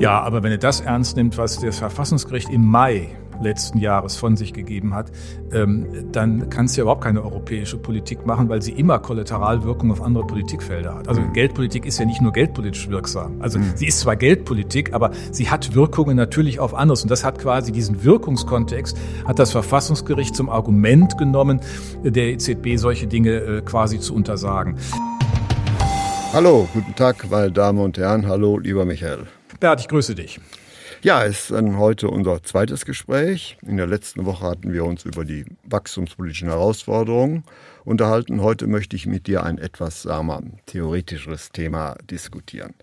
Ja, aber wenn er das ernst nimmt, was das Verfassungsgericht im Mai letzten Jahres von sich gegeben hat, ähm, dann kann es ja überhaupt keine europäische Politik machen, weil sie immer Kollateralwirkung auf andere Politikfelder hat. Also mhm. Geldpolitik ist ja nicht nur geldpolitisch wirksam. Also mhm. sie ist zwar Geldpolitik, aber sie hat Wirkungen natürlich auf anderes. Und das hat quasi diesen Wirkungskontext, hat das Verfassungsgericht zum Argument genommen, der EZB solche Dinge äh, quasi zu untersagen. Hallo, guten Tag, meine Damen und Herren. Hallo, lieber Michael. Bert, ich grüße dich. Ja, es ist dann heute unser zweites Gespräch. In der letzten Woche hatten wir uns über die wachstumspolitischen Herausforderungen unterhalten. Heute möchte ich mit dir ein etwas, sagen wir, theoretischeres Thema diskutieren.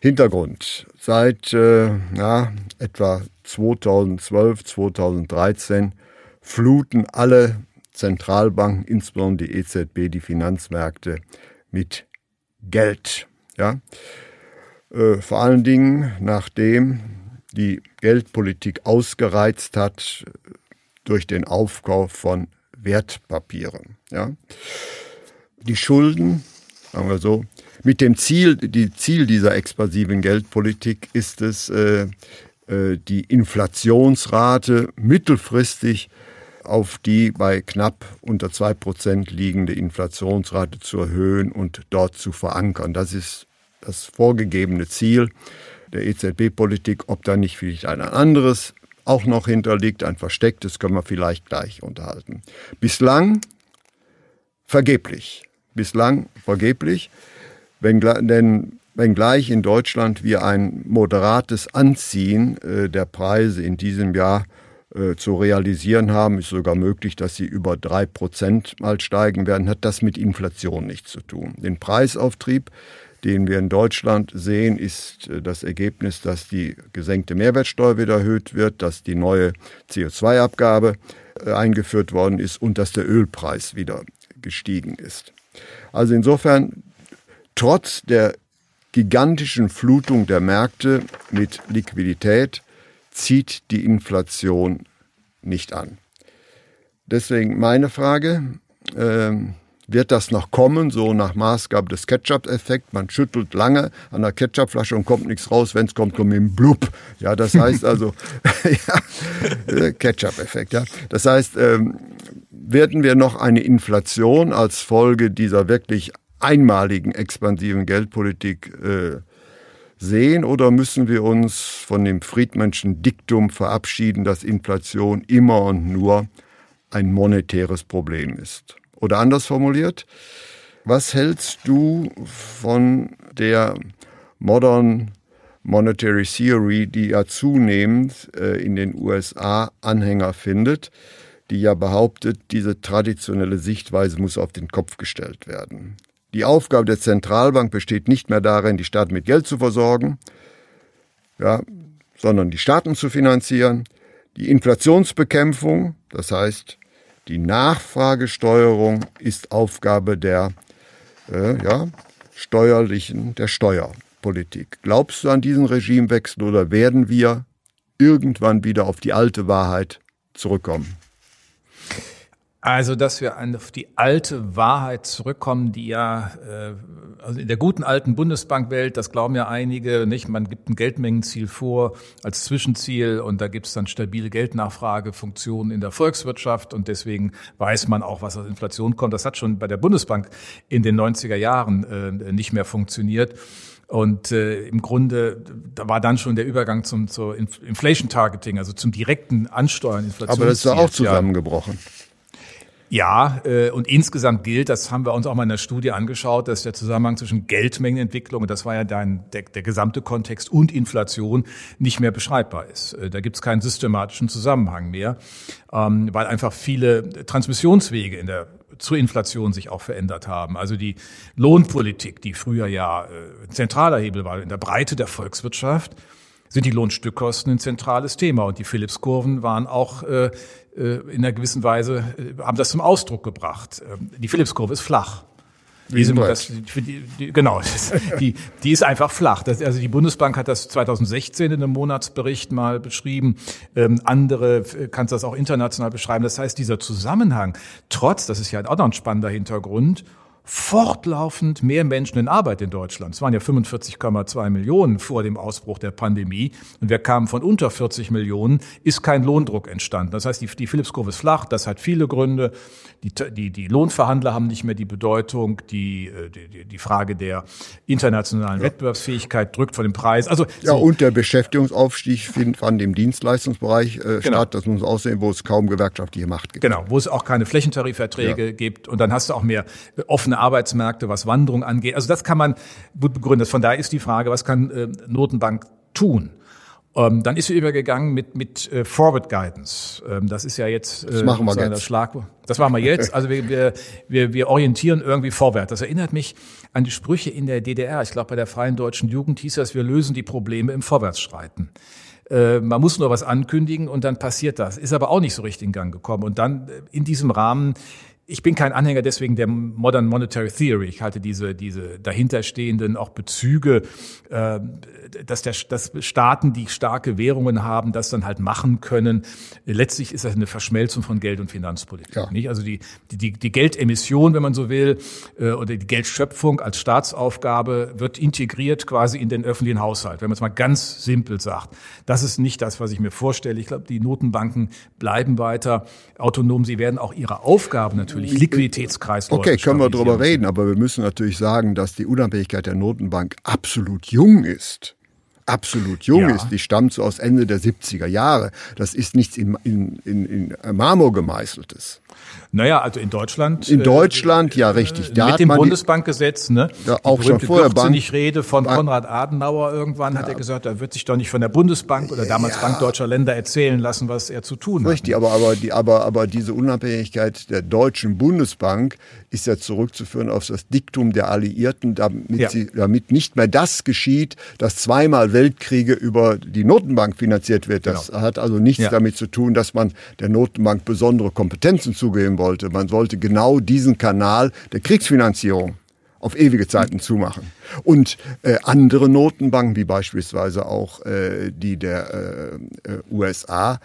Hintergrund. Seit äh, ja, etwa 2012, 2013 fluten alle Zentralbanken, insbesondere die EZB, die Finanzmärkte mit Geld. Ja? Äh, vor allen Dingen, nachdem die Geldpolitik ausgereizt hat durch den Aufkauf von Wertpapieren. Ja. Die Schulden, sagen wir so, mit dem Ziel, die Ziel dieser expansiven Geldpolitik ist es, äh, äh, die Inflationsrate mittelfristig auf die bei knapp unter zwei Prozent liegende Inflationsrate zu erhöhen und dort zu verankern. Das ist das vorgegebene Ziel der EZB-Politik. Ob da nicht vielleicht ein anderes auch noch hinterliegt, ein verstecktes, können wir vielleicht gleich unterhalten. Bislang vergeblich. Bislang vergeblich, wenn, denn wenngleich in Deutschland wir ein moderates Anziehen äh, der Preise in diesem Jahr äh, zu realisieren haben, ist sogar möglich, dass sie über drei Prozent mal steigen werden, hat das mit Inflation nichts zu tun. Den Preisauftrieb den wir in Deutschland sehen, ist äh, das Ergebnis, dass die gesenkte Mehrwertsteuer wieder erhöht wird, dass die neue CO2-Abgabe äh, eingeführt worden ist und dass der Ölpreis wieder gestiegen ist. Also insofern, trotz der gigantischen Flutung der Märkte mit Liquidität, zieht die Inflation nicht an. Deswegen meine Frage, ähm, wird das noch kommen, so nach Maßgabe des Ketchup-Effekts. Man schüttelt lange an der Ketchupflasche und kommt nichts raus. Wenn es kommt, kommt ein Blub. Ja, das heißt also, ja, äh, Ketchup-Effekt. Ja, das heißt, ähm, werden wir noch eine Inflation als Folge dieser wirklich einmaligen expansiven Geldpolitik äh, sehen oder müssen wir uns von dem Friedmanschen Diktum verabschieden, dass Inflation immer und nur ein monetäres Problem ist? Oder anders formuliert, was hältst du von der Modern Monetary Theory, die ja zunehmend äh, in den USA Anhänger findet, die ja behauptet, diese traditionelle Sichtweise muss auf den Kopf gestellt werden. Die Aufgabe der Zentralbank besteht nicht mehr darin, die Staaten mit Geld zu versorgen, ja, sondern die Staaten zu finanzieren. Die Inflationsbekämpfung, das heißt die Nachfragesteuerung ist Aufgabe der äh, ja, steuerlichen, der Steuerpolitik. Glaubst du an diesen Regimewechsel oder werden wir irgendwann wieder auf die alte Wahrheit zurückkommen? Also, dass wir auf die alte Wahrheit zurückkommen, die ja, äh, also in der guten alten Bundesbankwelt, das glauben ja einige, nicht? Man gibt ein Geldmengenziel vor als Zwischenziel und da gibt es dann stabile Geldnachfragefunktionen in der Volkswirtschaft und deswegen weiß man auch, was aus Inflation kommt. Das hat schon bei der Bundesbank in den 90er Jahren äh, nicht mehr funktioniert. Und äh, im Grunde, da war dann schon der Übergang zum zur Inflation Targeting, also zum direkten Ansteuern Inflation. Aber das ist ja auch zusammengebrochen. Ja. Ja, äh, und insgesamt gilt, das haben wir uns auch mal in der Studie angeschaut, dass der Zusammenhang zwischen Geldmengenentwicklung, und das war ja dein, der, der gesamte Kontext, und Inflation nicht mehr beschreibbar ist. Äh, da gibt es keinen systematischen Zusammenhang mehr, ähm, weil einfach viele Transmissionswege in der zur Inflation sich auch verändert haben. Also die Lohnpolitik, die früher ja äh, zentraler Hebel war in der Breite der Volkswirtschaft, sind die Lohnstückkosten ein zentrales Thema. Und die Phillips-Kurven waren auch äh, äh in einer gewissen Weise, äh, haben das zum Ausdruck gebracht. Ähm, die Phillips-Kurve ist flach. Diese, das, die, die, genau, die, die ist einfach flach. Das, also die Bundesbank hat das 2016 in einem Monatsbericht mal beschrieben. Ähm, andere äh, kannst das auch international beschreiben. Das heißt, dieser Zusammenhang, trotz, das ist ja auch noch ein spannender Hintergrund, fortlaufend mehr Menschen in Arbeit in Deutschland. Es waren ja 45,2 Millionen vor dem Ausbruch der Pandemie und wir kamen von unter 40 Millionen, ist kein Lohndruck entstanden. Das heißt, die, die Phillips-Kurve ist flach, das hat viele Gründe. Die, die, die Lohnverhandler haben nicht mehr die Bedeutung, die, äh, die, die Frage der internationalen ja. Wettbewerbsfähigkeit drückt von dem Preis. Also, ja, so. und der Beschäftigungsaufstieg fand im Dienstleistungsbereich äh, genau. statt. Das muss aussehen, wo es kaum gewerkschaftliche Macht gibt. Genau, wo es auch keine Flächentarifverträge ja. gibt und dann hast du auch mehr offene offene Arbeitsmärkte, was Wanderung angeht. Also das kann man gut begründen. Von daher ist die Frage, was kann äh, Notenbank tun? Ähm, dann ist sie übergegangen mit, mit äh, Forward Guidance. Ähm, das ist ja jetzt äh, das machen wir jetzt. das Schlagwort. Das machen wir jetzt. Also wir, wir, wir, wir orientieren irgendwie vorwärts. Das erinnert mich an die Sprüche in der DDR. Ich glaube, bei der Freien Deutschen Jugend hieß das, wir lösen die Probleme im Vorwärtsschreiten. Äh, man muss nur was ankündigen und dann passiert das. Ist aber auch nicht so richtig in Gang gekommen. Und dann äh, in diesem Rahmen ich bin kein Anhänger deswegen der Modern Monetary Theory. Ich halte diese, diese dahinterstehenden auch Bezüge, äh, dass, der, dass Staaten, die starke Währungen haben, das dann halt machen können. Letztlich ist das eine Verschmelzung von Geld und Finanzpolitik. Ja. Nicht? Also die, die, die Geldemission, wenn man so will, äh, oder die Geldschöpfung als Staatsaufgabe wird integriert quasi in den öffentlichen Haushalt. Wenn man es mal ganz simpel sagt. Das ist nicht das, was ich mir vorstelle. Ich glaube, die Notenbanken bleiben weiter autonom. Sie werden auch ihre Aufgaben natürlich natürlich Liquiditätskreislauf. Okay, können wir darüber reden, aber wir müssen natürlich sagen, dass die Unabhängigkeit der Notenbank absolut jung ist absolut jung ja. ist. Die stammt so aus Ende der 70er Jahre. Das ist nichts in, in, in, in Marmor gemeißeltes. Naja, also in Deutschland. In Deutschland, äh, ja, richtig. Da mit dem Bundesbankgesetz, ne? Ja, auch schon vorher. Bank, Rede von Konrad Adenauer irgendwann ja. hat er gesagt, er wird sich doch nicht von der Bundesbank oder damals ja. Bank Deutscher Länder erzählen lassen, was er zu tun hat. Richtig, aber, aber, die, aber, aber diese Unabhängigkeit der Deutschen Bundesbank ist ja zurückzuführen auf das Diktum der Alliierten, damit, sie, damit nicht mehr das geschieht, dass zweimal Weltkriege über die Notenbank finanziert wird. Das genau. hat also nichts damit zu tun, dass man der Notenbank besondere Kompetenzen zugeben wollte. Man sollte genau diesen Kanal der Kriegsfinanzierung auf ewige Zeiten zumachen. Und äh, andere Notenbanken, wie beispielsweise auch äh, die der äh, USA,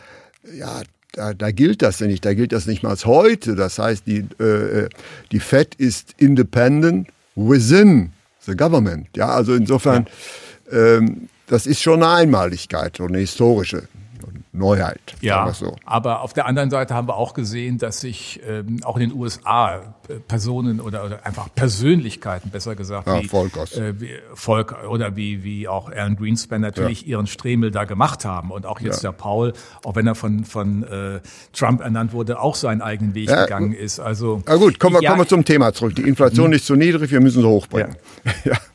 ja, da, da gilt das nicht. Da gilt das nicht mal als heute. Das heißt, die, äh, äh, die Fed ist independent within the government. Ja, also insofern, ja. ähm, das ist schon eine Einmaligkeit und eine historische. Neuheit. Ja, so. aber auf der anderen Seite haben wir auch gesehen, dass sich ähm, auch in den USA äh, Personen oder, oder einfach Persönlichkeiten, besser gesagt, ja, wie, Volkers. Äh, wie Volk oder wie, wie auch Alan Greenspan natürlich ja. ihren Stremel da gemacht haben. Und auch jetzt ja. der Paul, auch wenn er von, von äh, Trump ernannt wurde, auch seinen eigenen Weg gegangen ist. Also, Na gut, kommen wir, kommen wir zum Thema zurück. Die Inflation hm. ist zu niedrig, wir müssen sie hochbringen. ja.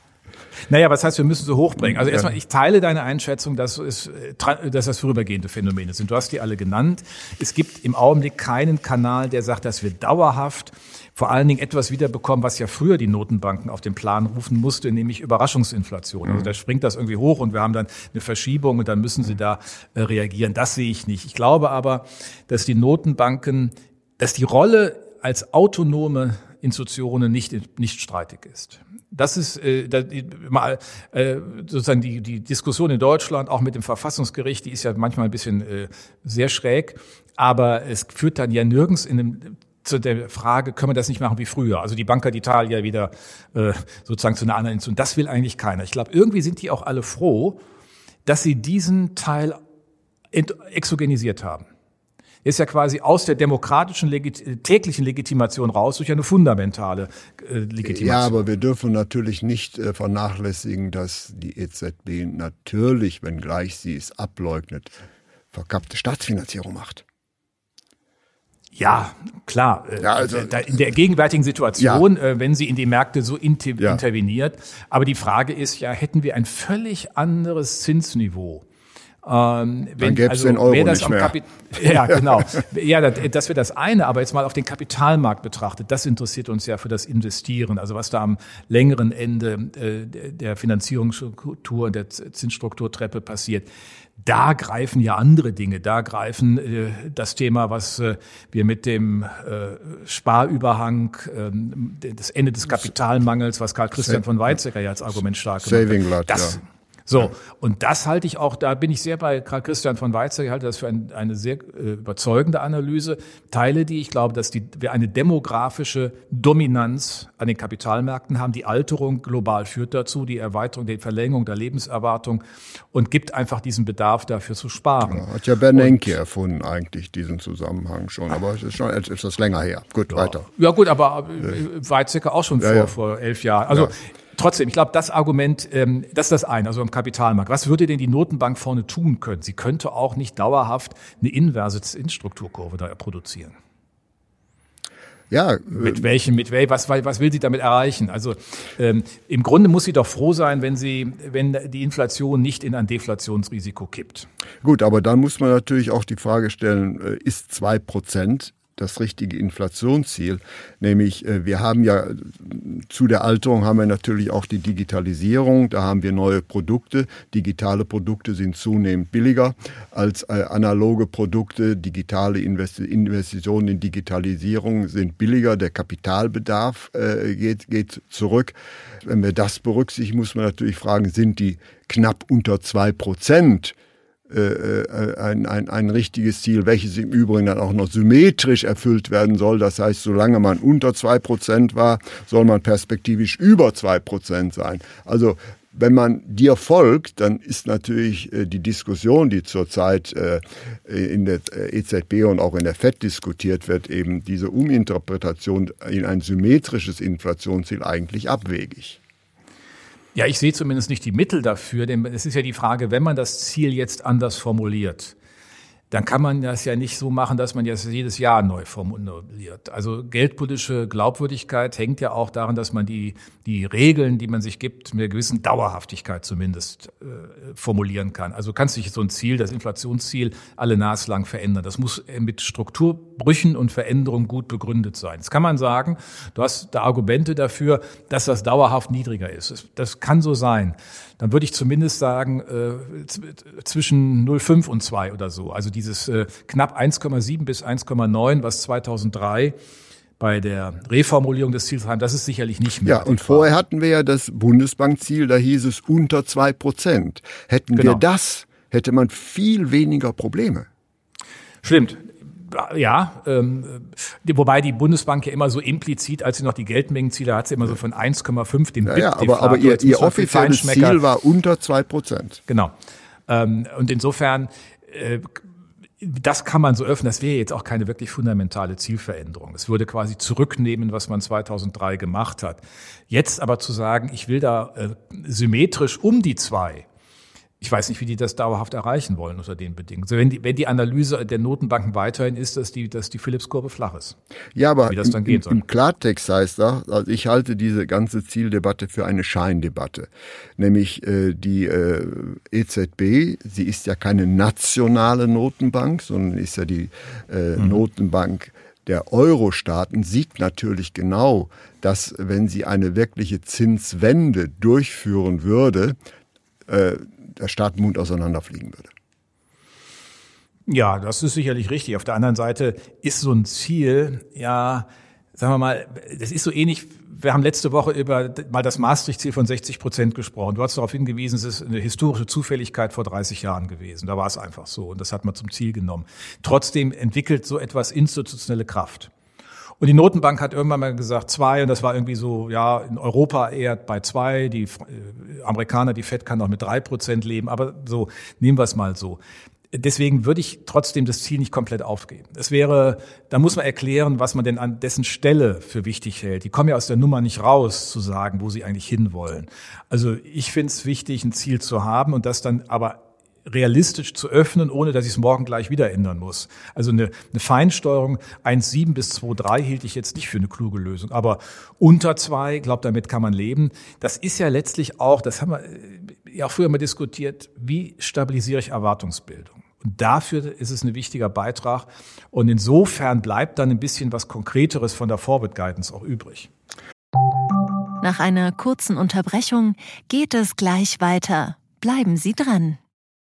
Naja, was heißt, wir müssen sie hochbringen? Also erstmal, ich teile deine Einschätzung, dass, es, dass das vorübergehende Phänomene sind. Du hast die alle genannt. Es gibt im Augenblick keinen Kanal, der sagt, dass wir dauerhaft vor allen Dingen etwas wiederbekommen, was ja früher die Notenbanken auf den Plan rufen musste, nämlich Überraschungsinflation. Also mhm. da springt das irgendwie hoch und wir haben dann eine Verschiebung und dann müssen sie da äh, reagieren. Das sehe ich nicht. Ich glaube aber, dass die Notenbanken, dass die Rolle als autonome Institutionen nicht, nicht streitig ist. Das ist äh, da, mal äh, sozusagen die, die Diskussion in Deutschland, auch mit dem Verfassungsgericht, die ist ja manchmal ein bisschen äh, sehr schräg, aber es führt dann ja nirgends in einem zu der Frage, können wir das nicht machen wie früher? Also die Banca d'Italia wieder äh, sozusagen zu einer anderen Institution. Das will eigentlich keiner. Ich glaube, irgendwie sind die auch alle froh, dass sie diesen Teil exogenisiert haben ist ja quasi aus der demokratischen Legit täglichen Legitimation raus durch eine fundamentale äh, Legitimation. Ja, aber wir dürfen natürlich nicht äh, vernachlässigen, dass die EZB natürlich, wenngleich sie es ableugnet, verkappte Staatsfinanzierung macht. Ja, klar. Äh, ja, also, in der gegenwärtigen Situation, ja. Äh, wenn sie in die Märkte so inter ja. interveniert. Aber die Frage ist ja, hätten wir ein völlig anderes Zinsniveau Ähm, wenn, Dann gäbe es also, den Euro nicht mehr. Kapi ja, genau. Ja, das, das wäre das eine. Aber jetzt mal auf den Kapitalmarkt betrachtet, das interessiert uns ja für das Investieren. Also was da am längeren Ende äh, der Finanzierungsstruktur, der Zinsstrukturtreppe passiert. Da greifen ja andere Dinge. Da greifen äh, das Thema, was äh, wir mit dem äh, Sparüberhang, äh, das Ende des Kapitalmangels, was Karl Christian von Weizsäcker ja als Argument stark gemacht hat. Saving Blood, das, ja. So, und das halte ich auch, da bin ich sehr bei Karl Christian von Weizsäcker, ich halte das für ein, eine sehr äh, überzeugende Analyse. Teile die, ich glaube, dass die, wir eine demografische Dominanz an den Kapitalmärkten haben. Die Alterung global führt dazu, die Erweiterung, die Verlängerung der Lebenserwartung und gibt einfach diesen Bedarf dafür zu sparen. Ja, hat ja Bernanke erfunden eigentlich diesen Zusammenhang schon, aber es ist schon etwas länger her. Gut, ja. weiter. Ja gut, aber äh, Weizsäcker auch schon ja, vor, vor elf Jahren. Also Trotzdem, ich glaube, das Argument, ähm, das ist das eine, also im Kapitalmarkt. Was würde denn die Notenbank vorne tun können? Sie könnte auch nicht dauerhaft eine inverse Zinsstrukturkurve da produzieren. Ja, mit welchem, mit wel, was, was will sie damit erreichen? Also ähm, im Grunde muss sie doch froh sein, wenn sie, wenn die Inflation nicht in ein Deflationsrisiko kippt. Gut, aber dann muss man natürlich auch die Frage stellen: äh, Ist zwei Prozent das richtige Inflationsziel. Nämlich, äh, wir haben ja zu der Alterung haben wir natürlich auch die Digitalisierung. Da haben wir neue Produkte. Digitale Produkte sind zunehmend billiger als äh, analoge Produkte. Digitale Investitionen in Digitalisierung sind billiger. Der Kapitalbedarf äh, geht, geht zurück. Wenn wir das berücksichtigen, muss man natürlich fragen, sind die knapp unter zwei Prozent äh, äh, ein, ein, ein richtiges Ziel, welches im Übrigen dann auch noch symmetrisch erfüllt werden soll. Das heißt, solange man unter zwei Prozent war, soll man perspektivisch über zwei Prozent sein. Also wenn man dir folgt, dann ist natürlich äh, die Diskussion, die zurzeit in der EZB und auch in der FED diskutiert wird, eben diese Uminterpretation in ein symmetrisches Inflationsziel eigentlich abwegig. Ja, ich sehe zumindest nicht die Mittel dafür, denn es ist ja die Frage, wenn man das Ziel jetzt anders formuliert, dann kann man das ja nicht so machen, dass man das jedes Jahr neu formuliert. Also geldpolitische Glaubwürdigkeit hängt ja auch daran, dass man die, die Regeln, die man sich gibt, mit einer gewissen Dauerhaftigkeit zumindest äh, formulieren kann. Also kannst du nicht so ein Ziel, das Inflationsziel, alle naslang verändern. Das muss mit Strukturbrüchen und Veränderungen gut begründet sein. Das kann man sagen. Du hast da Argumente dafür, dass das dauerhaft niedriger ist. Das kann so sein dann würde ich zumindest sagen, äh, zwischen 0,5 und 2 oder so. Also dieses äh, knapp 1,7 bis 1,9, was 2003 bei der Reformulierung des Ziels haben, das ist sicherlich nicht mehr. Ja, und vorher hatten wir ja das Bundesbankziel, da hieß es unter 2 Prozent. Hätten genau. wir das, hätte man viel weniger Probleme. Stimmt ja, ähm, wobei die Bundesbank ja immer so implizit, als sie noch die Geldmengenziele hat, sie immer so von 1,5 den ja, ja, aber, aber ihr, ihr offizielles Ziel war unter zwei Prozent. Genau. Ähm, und insofern, äh, das kann man so öffnen. Das wäre jetzt auch keine wirklich fundamentale Zielveränderung. Es würde quasi zurücknehmen, was man 2003 gemacht hat. Jetzt aber zu sagen, ich will da äh, symmetrisch um die zwei, ich weiß nicht, wie die das dauerhaft erreichen wollen unter den Bedingungen. Also wenn, die, wenn die Analyse der Notenbanken weiterhin ist, dass die, dass die Phillips-Kurve flach ist. Ja, aber wie das dann im, im Klartext heißt das, also ich halte diese ganze Zieldebatte für eine Scheindebatte. Nämlich äh, die äh, EZB, sie ist ja keine nationale Notenbank, sondern ist ja die äh, mhm. Notenbank der Euro-Staaten sieht natürlich genau, dass wenn sie eine wirkliche Zinswende durchführen würde, äh, der Staatenmund auseinanderfliegen würde. Ja, das ist sicherlich richtig. Auf der anderen Seite ist so ein Ziel, ja, sagen wir mal, das ist so ähnlich. Wir haben letzte Woche über mal das Maastricht-Ziel von 60 Prozent gesprochen. Du hast darauf hingewiesen, es ist eine historische Zufälligkeit vor 30 Jahren gewesen. Da war es einfach so und das hat man zum Ziel genommen. Trotzdem entwickelt so etwas institutionelle Kraft. Und die Notenbank hat irgendwann mal gesagt zwei und das war irgendwie so, ja, in Europa eher bei zwei, die äh, Amerikaner, die FED kann auch mit drei Prozent leben, aber so, nehmen wir es mal so. Deswegen würde ich trotzdem das Ziel nicht komplett aufgeben. Es wäre, da muss man erklären, was man denn an dessen Stelle für wichtig hält. Die kommen ja aus der Nummer nicht raus, zu sagen, wo sie eigentlich hinwollen. Also ich finde es wichtig, ein Ziel zu haben und das dann aber realistisch zu öffnen, ohne dass ich es morgen gleich wieder ändern muss. Also eine, eine Feinsteuerung 1,7 bis 2,3 hielt ich jetzt nicht für eine kluge Lösung. Aber unter zwei, glaube damit kann man leben. Das ist ja letztlich auch, das haben wir äh, ja auch früher mal diskutiert, wie stabilisiere ich Erwartungsbildung? Und dafür ist es ein wichtiger Beitrag. Und insofern bleibt dann ein bisschen was Konkreteres von der Forward Guidance auch übrig. Nach einer kurzen Unterbrechung geht es gleich weiter. Bleiben Sie dran.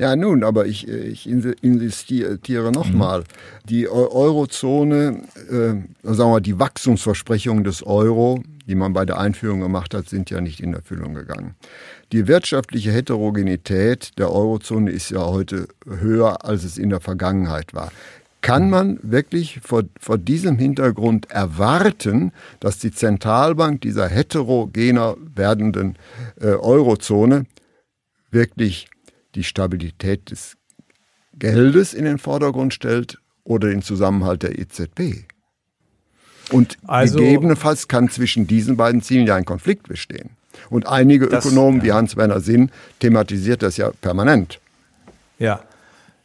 Ja, nun, aber ich, ich insistiere nochmal. Mhm. Die Eurozone, äh, sagen wir, die Wachstumsversprechungen des Euro, die man bei der Einführung gemacht hat, sind ja nicht in Erfüllung gegangen. Die wirtschaftliche Heterogenität der Eurozone ist ja heute höher, als es in der Vergangenheit war. Kann man wirklich vor, vor diesem Hintergrund erwarten, dass die Zentralbank dieser heterogener werdenden äh, Eurozone wirklich die Stabilität des Geldes in den Vordergrund stellt oder den Zusammenhalt der EZB. Und also, gegebenenfalls kann zwischen diesen beiden Zielen ja ein Konflikt bestehen. Und einige das, Ökonomen ja. wie Hans-Werner Sinn thematisiert das ja permanent. Ja,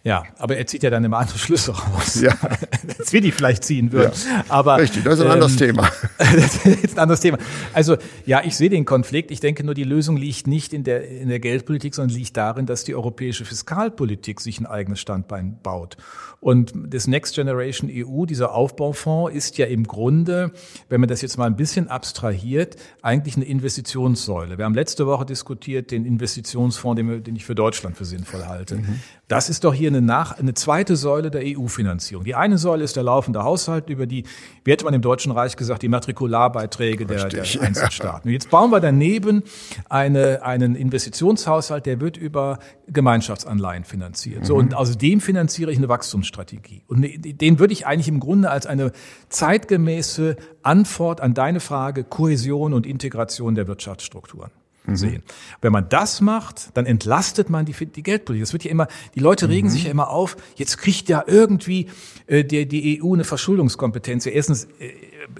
ja, aber er zieht ja dann immer andere Schlüsse raus, ja. als wir die vielleicht ziehen würden. Ja. Aber, Richtig, das ist ein ähm, anderes Thema. das ist ein anderes Thema. Also ja, ich sehe den Konflikt. Ich denke nur, die Lösung liegt nicht in der, in der Geldpolitik, sondern liegt darin, dass die europäische Fiskalpolitik sich ein eigenes Standbein baut. Und das Next Generation EU, dieser Aufbaufonds, ist ja im Grunde, wenn man das jetzt mal ein bisschen abstrahiert, eigentlich eine Investitionssäule. Wir haben letzte Woche diskutiert den Investitionsfonds, den, den ich für Deutschland für sinnvoll halte. Mhm. Das ist doch hier eine, nach, eine zweite Säule der EU-Finanzierung. Die eine Säule ist der laufende Haushalt über die, wie hätte man im Deutschen Reich gesagt, die Matrikularbeiträge der, der Einzelstaaten. Und jetzt bauen wir daneben eine, einen Investitionshaushalt, der wird über Gemeinschaftsanleihen finanziert. Mhm. So, und aus dem finanziere ich eine Wachstumsstrategie. Und den würde ich eigentlich im Grunde als eine zeitgemäße Antwort an deine Frage Kohäsion und Integration der Wirtschaftsstrukturen mhm. sehen. Wenn man das macht, dann entlastet man die, die Geldpolitik. Das wird ja immer, die Leute regen mhm. sich ja immer auf, jetzt kriegt ja irgendwie äh, die, die EU eine Verschuldungskompetenz. Erstens äh,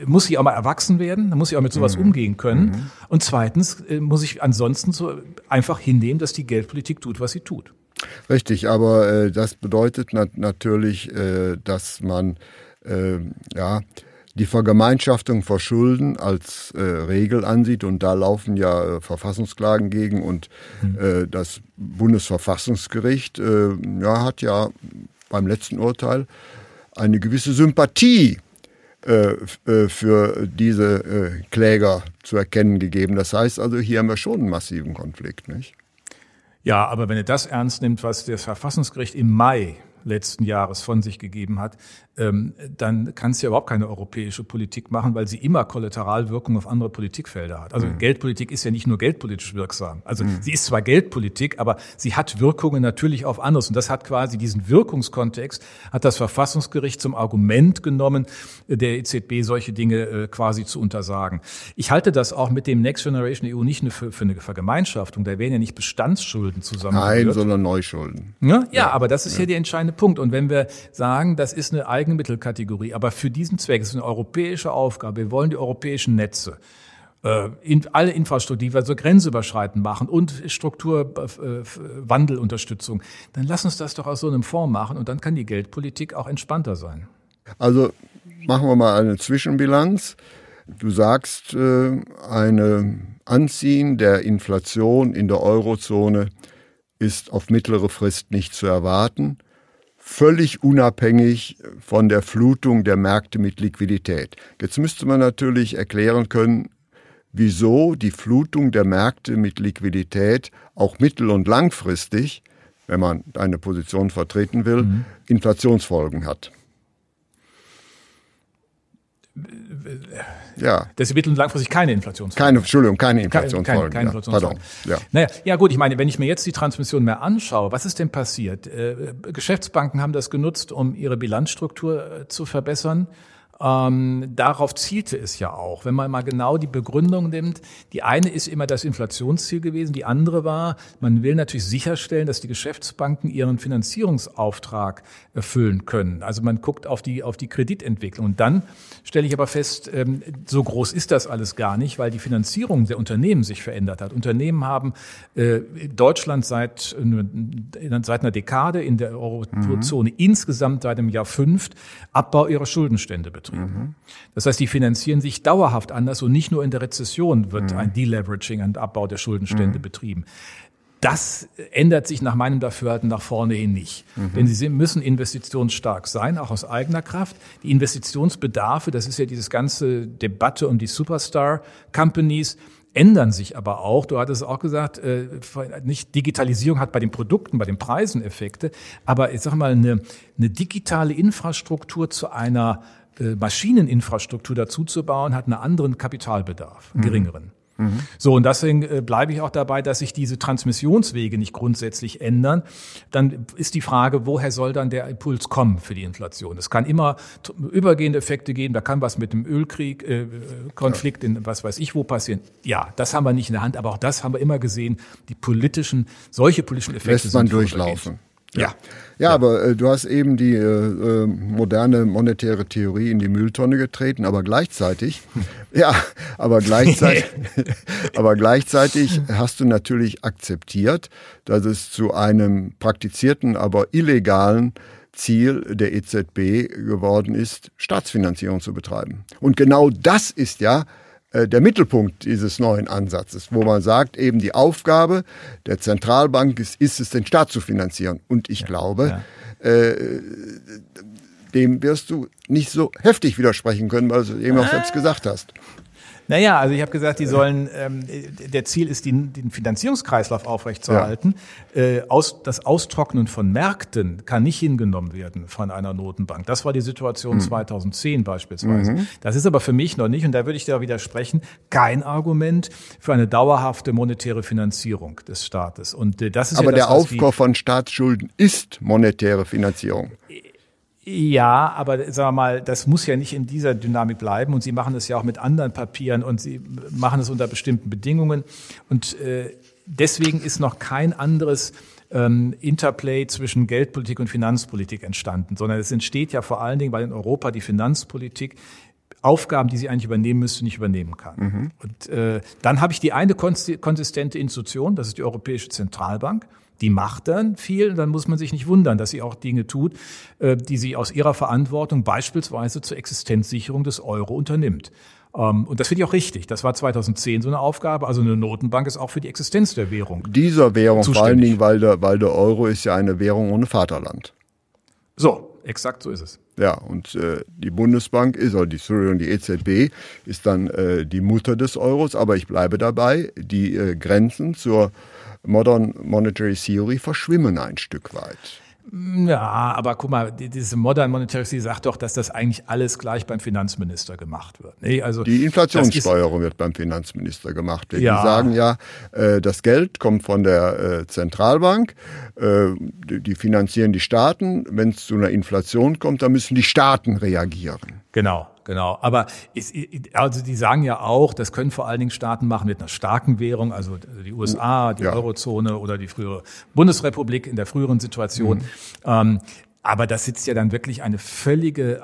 muss sie auch mal erwachsen werden, dann muss sie auch mit sowas mhm. umgehen können. Mhm. Und zweitens äh, muss ich ansonsten so einfach hinnehmen, dass die Geldpolitik tut, was sie tut. Richtig, aber äh, das bedeutet nat natürlich, äh, dass man äh, ja die Vergemeinschaftung vor Schulden als äh, Regel ansieht und da laufen ja äh, Verfassungsklagen gegen und mhm. äh, das Bundesverfassungsgericht äh, ja, hat ja beim letzten Urteil eine gewisse Sympathie äh, äh, für diese Kläger zu erkennen gegeben. Das heißt also, hier haben wir schon einen massiven Konflikt, nicht? Ja, aber wenn ihr das ernst nimmt, was das Verfassungsgericht im Mai letzten Jahres von sich gegeben hat, dann kann es ja überhaupt keine europäische Politik machen, weil sie immer Kollateralwirkung auf andere Politikfelder hat. Also mhm. Geldpolitik ist ja nicht nur geldpolitisch wirksam. Also mhm. sie ist zwar Geldpolitik, aber sie hat Wirkungen natürlich auf anderes. Und das hat quasi diesen Wirkungskontext, hat das Verfassungsgericht zum Argument genommen, der EZB solche Dinge äh, quasi zu untersagen. Ich halte das auch mit dem Next Generation EU nicht für, für eine Vergemeinschaftung. Da werden ja nicht Bestandsschulden zusammen. Nein, sondern Neuschulden. Ja, ja, ja, aber das ist ja. ja der entscheidende Punkt. Und wenn wir sagen, das ist eine Eigenmittelkategorie. Aber für diesen Zweck ist es eine europäische Aufgabe. Wir wollen die europäischen Netze äh, in, alle Infrastruktur, die wir so grenzüberschreitend machen und Strukturwandelunterstützung, dann lass uns das doch aus so einem Fonds machen und dann kann die Geldpolitik auch entspannter sein. Also machen wir mal eine Zwischenbilanz. Du sagst, äh, eine Anziehen der Inflation in der Eurozone ist auf mittlere Frist nicht zu erwarten völlig unabhängig von der Flutung der Märkte mit Liquidität. Jetzt müsste man natürlich erklären können, wieso die Flutung der Märkte mit Liquidität auch mittel- und langfristig, wenn man eine Position vertreten will, mhm. Inflationsfolgen hat. Ja. dass sie mittel- und langfristig keine Inflationsfolgen Keine, Entschuldigung, keine Inflationsfolgen. Keine, keine, keine Inflationsfolgen. Ja. Naja, ja gut, ich meine, wenn ich mir jetzt die Transmission mehr anschaue, was ist denn passiert? Äh, Geschäftsbanken haben das genutzt, um ihre Bilanzstruktur äh, zu verbessern. Ähm, darauf zielte es ja auch. Wenn man mal genau die Begründung nimmt, die eine ist immer das Inflationsziel gewesen, die andere war, man will natürlich sicherstellen, dass die Geschäftsbanken ihren Finanzierungsauftrag erfüllen können. Also man guckt auf die, auf die Kreditentwicklung. Und dann stelle ich aber fest, ähm, so groß ist das alles gar nicht, weil die Finanzierung der Unternehmen sich verändert hat. Unternehmen haben äh, Deutschland seit, äh, seit einer Dekade in der Eurozone mhm. insgesamt seit dem Jahr fünf Abbau ihrer Schuldenstände betrieben betrieben. Mhm. Das heißt, die finanzieren sich dauerhaft anders und nicht nur in der Rezession wird mhm. ein Deleveraging, ein Abbau der Schuldenstände mhm. betrieben. Das ändert sich nach meinem Dafürhalten nach vorne hin nicht. Mhm. Denn sie müssen investitionsstark sein, auch aus eigener Kraft. Die Investitionsbedarfe, das ist ja dieses ganze Debatte um die Superstar Companies, ändern sich aber auch. Du hattest auch gesagt, äh, nicht Digitalisierung hat bei den Produkten, bei den Preisen Effekte, aber ich sag mal eine, eine digitale Infrastruktur zu einer äh, Maschineninfrastruktur dazuzubauen, hat einen anderen Kapitalbedarf, einen mhm. geringeren. Mhm. So, und deswegen äh, bleibe ich auch dabei, dass sich diese Transmissionswege nicht grundsätzlich ändern. Dann ist die Frage, woher soll dann der Impuls kommen für die Inflation? Es kann immer übergehende Effekte geben, da kann was mit dem Ölkrieg, äh, Konflikt in was weiß ich wo passieren. Ja, das haben wir nicht in der Hand, aber auch das haben wir immer gesehen. Die politischen, solche politischen Effekte Lässt man durchlaufen. Ja. Ja, aber äh, du hast eben die äh, äh, moderne monetäre Theorie in die Mülltonne getreten, aber gleichzeitig, ja, aber gleichzeitig, aber gleichzeitig hast du natürlich akzeptiert, dass es zu einem praktizierten, aber illegalen Ziel der EZB geworden ist, Staatsfinanzierung zu betreiben. Und genau das ist ja der Mittelpunkt dieses neuen Ansatzes, wo man sagt, eben die Aufgabe der Zentralbank ist, ist es, den Staat zu finanzieren. Und ich ja, glaube, ja. Äh, dem wirst du nicht so heftig widersprechen können, weil du eben auch selbst ah. gesagt hast. Naja, also ich habe gesagt, die sollen, ähm, der Ziel ist, den, den Finanzierungskreislauf aufrechtzuerhalten. Ja. Äh, aus, das Austrocknen von Märkten kann nicht hingenommen werden von einer Notenbank. Das war die Situation mhm. 2010 beispielsweise. Mhm. Das ist aber für mich noch nicht, und da würde ich dir widersprechen, kein Argument für eine dauerhafte monetäre Finanzierung des Staates. Und äh, das ist aber ja das, der Aufkauf von Staatsschulden ist monetäre Finanzierung. Ja, aber sagen wir mal, das muss ja nicht in dieser Dynamik bleiben und Sie machen es ja auch mit anderen Papieren und Sie machen es unter bestimmten Bedingungen und äh, deswegen ist noch kein anderes ähm, Interplay zwischen Geldpolitik und Finanzpolitik entstanden, sondern es entsteht ja vor allen Dingen, weil in Europa die Finanzpolitik Aufgaben, die sie eigentlich übernehmen müsste, nicht übernehmen kann. Mhm. Und äh, dann habe ich die eine konsistente Institution, das ist die Europäische Zentralbank die macht dann viel, dann muss man sich nicht wundern, dass sie auch Dinge tut, äh, die sie aus ihrer Verantwortung beispielsweise zur Existenzsicherung des Euro unternimmt. Ähm, und das finde ich auch richtig. Das war 2010 so eine Aufgabe. Also eine Notenbank ist auch für die Existenz der Währung. Dieser Währung, zuständig. vor allen Dingen, weil der, weil der Euro ist ja eine Währung ohne Vaterland. So, exakt so ist es. Ja, und äh, die Bundesbank ist, oder die, die EZB ist dann äh, die Mutter des Euros, aber ich bleibe dabei, die äh, Grenzen zur Modern Monetary Theory verschwimmen ein Stück weit. Ja, aber guck mal, diese Modern Monetary Theory sagt doch, dass das eigentlich alles gleich beim Finanzminister gemacht wird. Nee, also die Inflationssteuerung wird beim Finanzminister gemacht. Ja. Die sagen ja, äh, das Geld kommt von der äh, Zentralbank, äh, die finanzieren die Staaten. Wenn es zu einer Inflation kommt, dann müssen die Staaten reagieren. Genau. Genau, aber ist, also die sagen ja auch, das können vor allen Dingen Staaten machen mit einer starken Währung, also die USA, die ja. Eurozone oder die frühere Bundesrepublik in der früheren Situation. Mhm. Ähm, aber das sitzt ja dann wirklich eine völlige äh,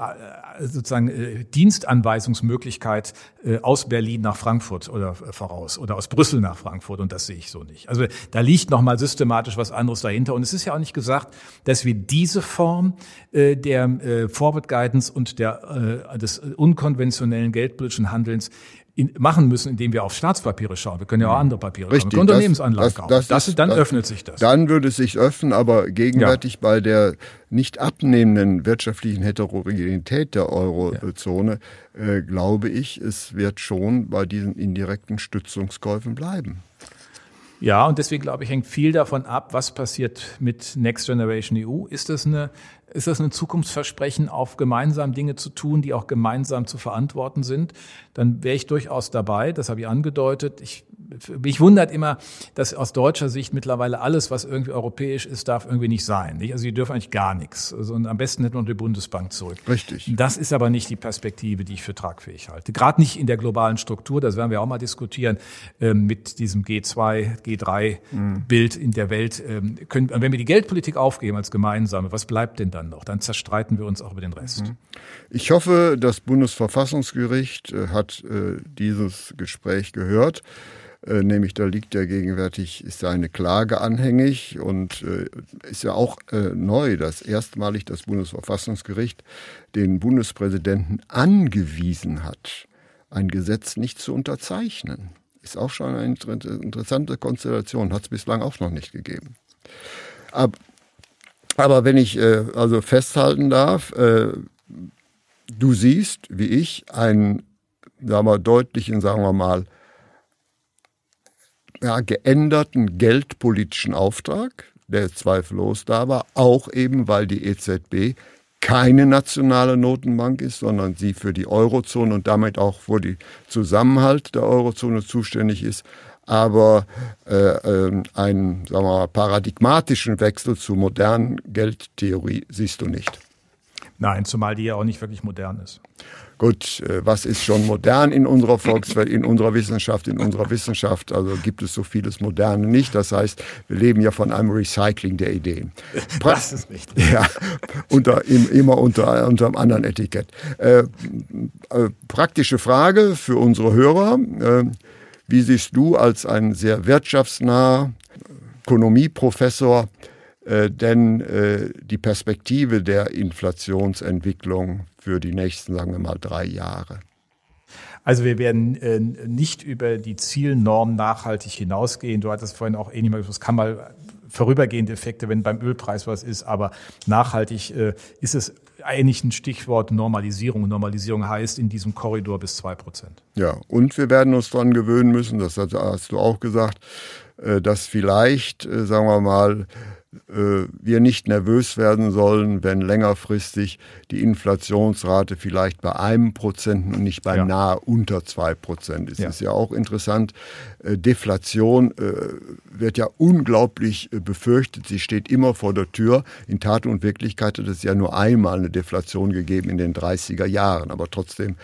sozusagen äh, Dienstanweisungsmöglichkeit äh, aus Berlin nach Frankfurt oder voraus oder aus Brüssel nach Frankfurt und das sehe ich so nicht. Also da liegt noch mal systematisch was anderes dahinter und es ist ja auch nicht gesagt, dass wir diese Form der Forward Guidance und der des unkonventionellen geldpolitischen Handelns in, machen müssen, indem wir auf Staatspapiere schauen. Wir können ja auch andere Papiere Richtig, schauen. Unternehmensanlagen kaufen. Das, das, dann das, öffnet sich das. Dann würde es sich öffnen, aber gegenwärtig ja. bei der nicht abnehmenden wirtschaftlichen Heterogenität der Eurozone ja. äh, glaube ich, es wird schon bei diesen indirekten Stützungskäufen bleiben. Ja, und deswegen glaube ich, hängt viel davon ab, was passiert mit Next Generation EU. Ist das eine ist das ein Zukunftsversprechen, auf gemeinsam Dinge zu tun, die auch gemeinsam zu verantworten sind, dann wäre ich durchaus dabei. Das habe ich angedeutet. Ich mich wundert immer, dass aus deutscher Sicht mittlerweile alles, was irgendwie europäisch ist, darf irgendwie nicht sein. Nicht? Also sie dürfen eigentlich gar nichts. Also, und am besten hätten wir die Bundesbank zurück. Richtig. Das ist aber nicht die Perspektive, die ich für tragfähig halte. Gerade nicht in der globalen Struktur, das werden wir auch mal diskutieren, ähm, mit diesem G2, G3-Bild mhm. in der Welt. Ähm, können, wenn wir die Geldpolitik aufgeben als gemeinsame, was bleibt denn dann noch? Dann zerstreiten wir uns auch über den Rest. Mhm. Ich hoffe, das Bundesverfassungsgericht äh, hat äh, dieses Gespräch gehört. Äh, nämlich da liegt ja gegenwärtig, ist ja eine Klage anhängig und ist ja auch neu, dass erstmalig das Bundesverfassungsgericht den Bundespräsidenten angewiesen hat, ein Gesetz nicht zu unterzeichnen. Ist auch schon eine interessante Konstellation, hat es bislang auch noch nicht gegeben. Aber, aber wenn ich äh, also festhalten darf, äh, du siehst, wie ich, einen sagen wir, deutlichen, sagen wir mal, ja, geänderten geldpolitischen Auftrag, der zweifellos da war, auch eben weil die EZB keine nationale Notenbank ist, sondern sie für die Eurozone und damit auch für den Zusammenhalt der Eurozone zuständig ist, aber äh, äh, einen sagen wir mal, paradigmatischen Wechsel zur modernen Geldtheorie siehst du nicht. Nein, zumal die ja auch nicht wirklich modern ist. Gut, äh, was ist schon modern in unserer Volkswelt, in unserer Wissenschaft? In unserer Wissenschaft also gibt es so vieles Moderne nicht. Das heißt, wir leben ja von einem Recycling der Ideen. Pra das ist richtig. Ja, unter, immer unter, unter einem anderen Etikett. Äh, äh, praktische Frage für unsere Hörer. Wie siehst du als ein sehr wirtschaftsnaher Ökonomieprofessor äh, denn äh, die Perspektive der Inflationsentwicklung für die nächsten, sagen wir mal, drei Jahre? Also wir werden äh, nicht über die Zielnorm nachhaltig hinausgehen. Du hattest vorhin auch ähnlich mal gesagt, es kann mal vorübergehende Effekte, wenn beim Ölpreis was ist, aber nachhaltig äh, ist es eigentlich ein Stichwort Normalisierung. Normalisierung heißt in diesem Korridor bis zwei Prozent. Ja, und wir werden uns daran gewöhnen müssen, das hast du auch gesagt, äh, dass vielleicht, äh, sagen wir mal, wir nicht nervös werden sollen, wenn längerfristig die Inflationsrate vielleicht bei einem Prozent und nicht bei ja. nahe unter zwei Prozent ist. Ja. ist ja auch interessant. Äh, Deflation äh, wird ja unglaublich befürchtet. Sie steht immer vor der Tür. In Tat und Wirklichkeit hat es ja nur einmal eine Deflation gegeben in den 30er Jahren. Aber trotzdem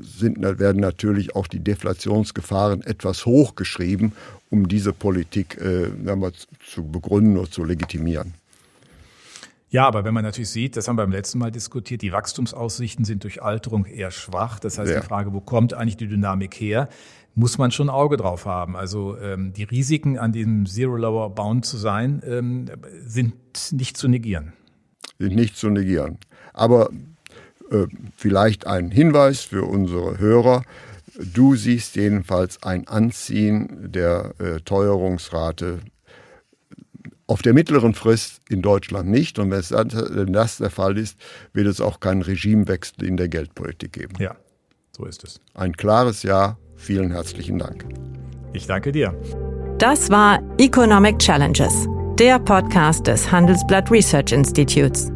sind, werden natürlich auch die Deflationsgefahren etwas hochgeschrieben um diese Politik äh, zu begründen oder zu legitimieren. Ja, aber wenn man natürlich sieht, das haben wir beim letzten Mal diskutiert, die Wachstumsaussichten sind durch Alterung eher schwach. Das heißt, ja. die Frage, wo kommt eigentlich die Dynamik her, muss man schon ein Auge drauf haben. Also ähm, die Risiken, an diesem Zero Lower Bound zu sein, ähm, sind nicht zu negieren. Sind nicht zu negieren. Aber äh, vielleicht ein Hinweis für unsere Hörer. Du siehst jedenfalls ein Anziehen der äh, Teuerungsrate auf der mittleren Frist in Deutschland nicht. Und wenn das der Fall ist, wird es auch keinen Regimewechsel in der Geldpolitik geben. Ja, so ist es. Ein klares Ja. Vielen herzlichen Dank. Ich danke dir. Das war Economic Challenges, der Podcast des Handelsblatt Research Institutes.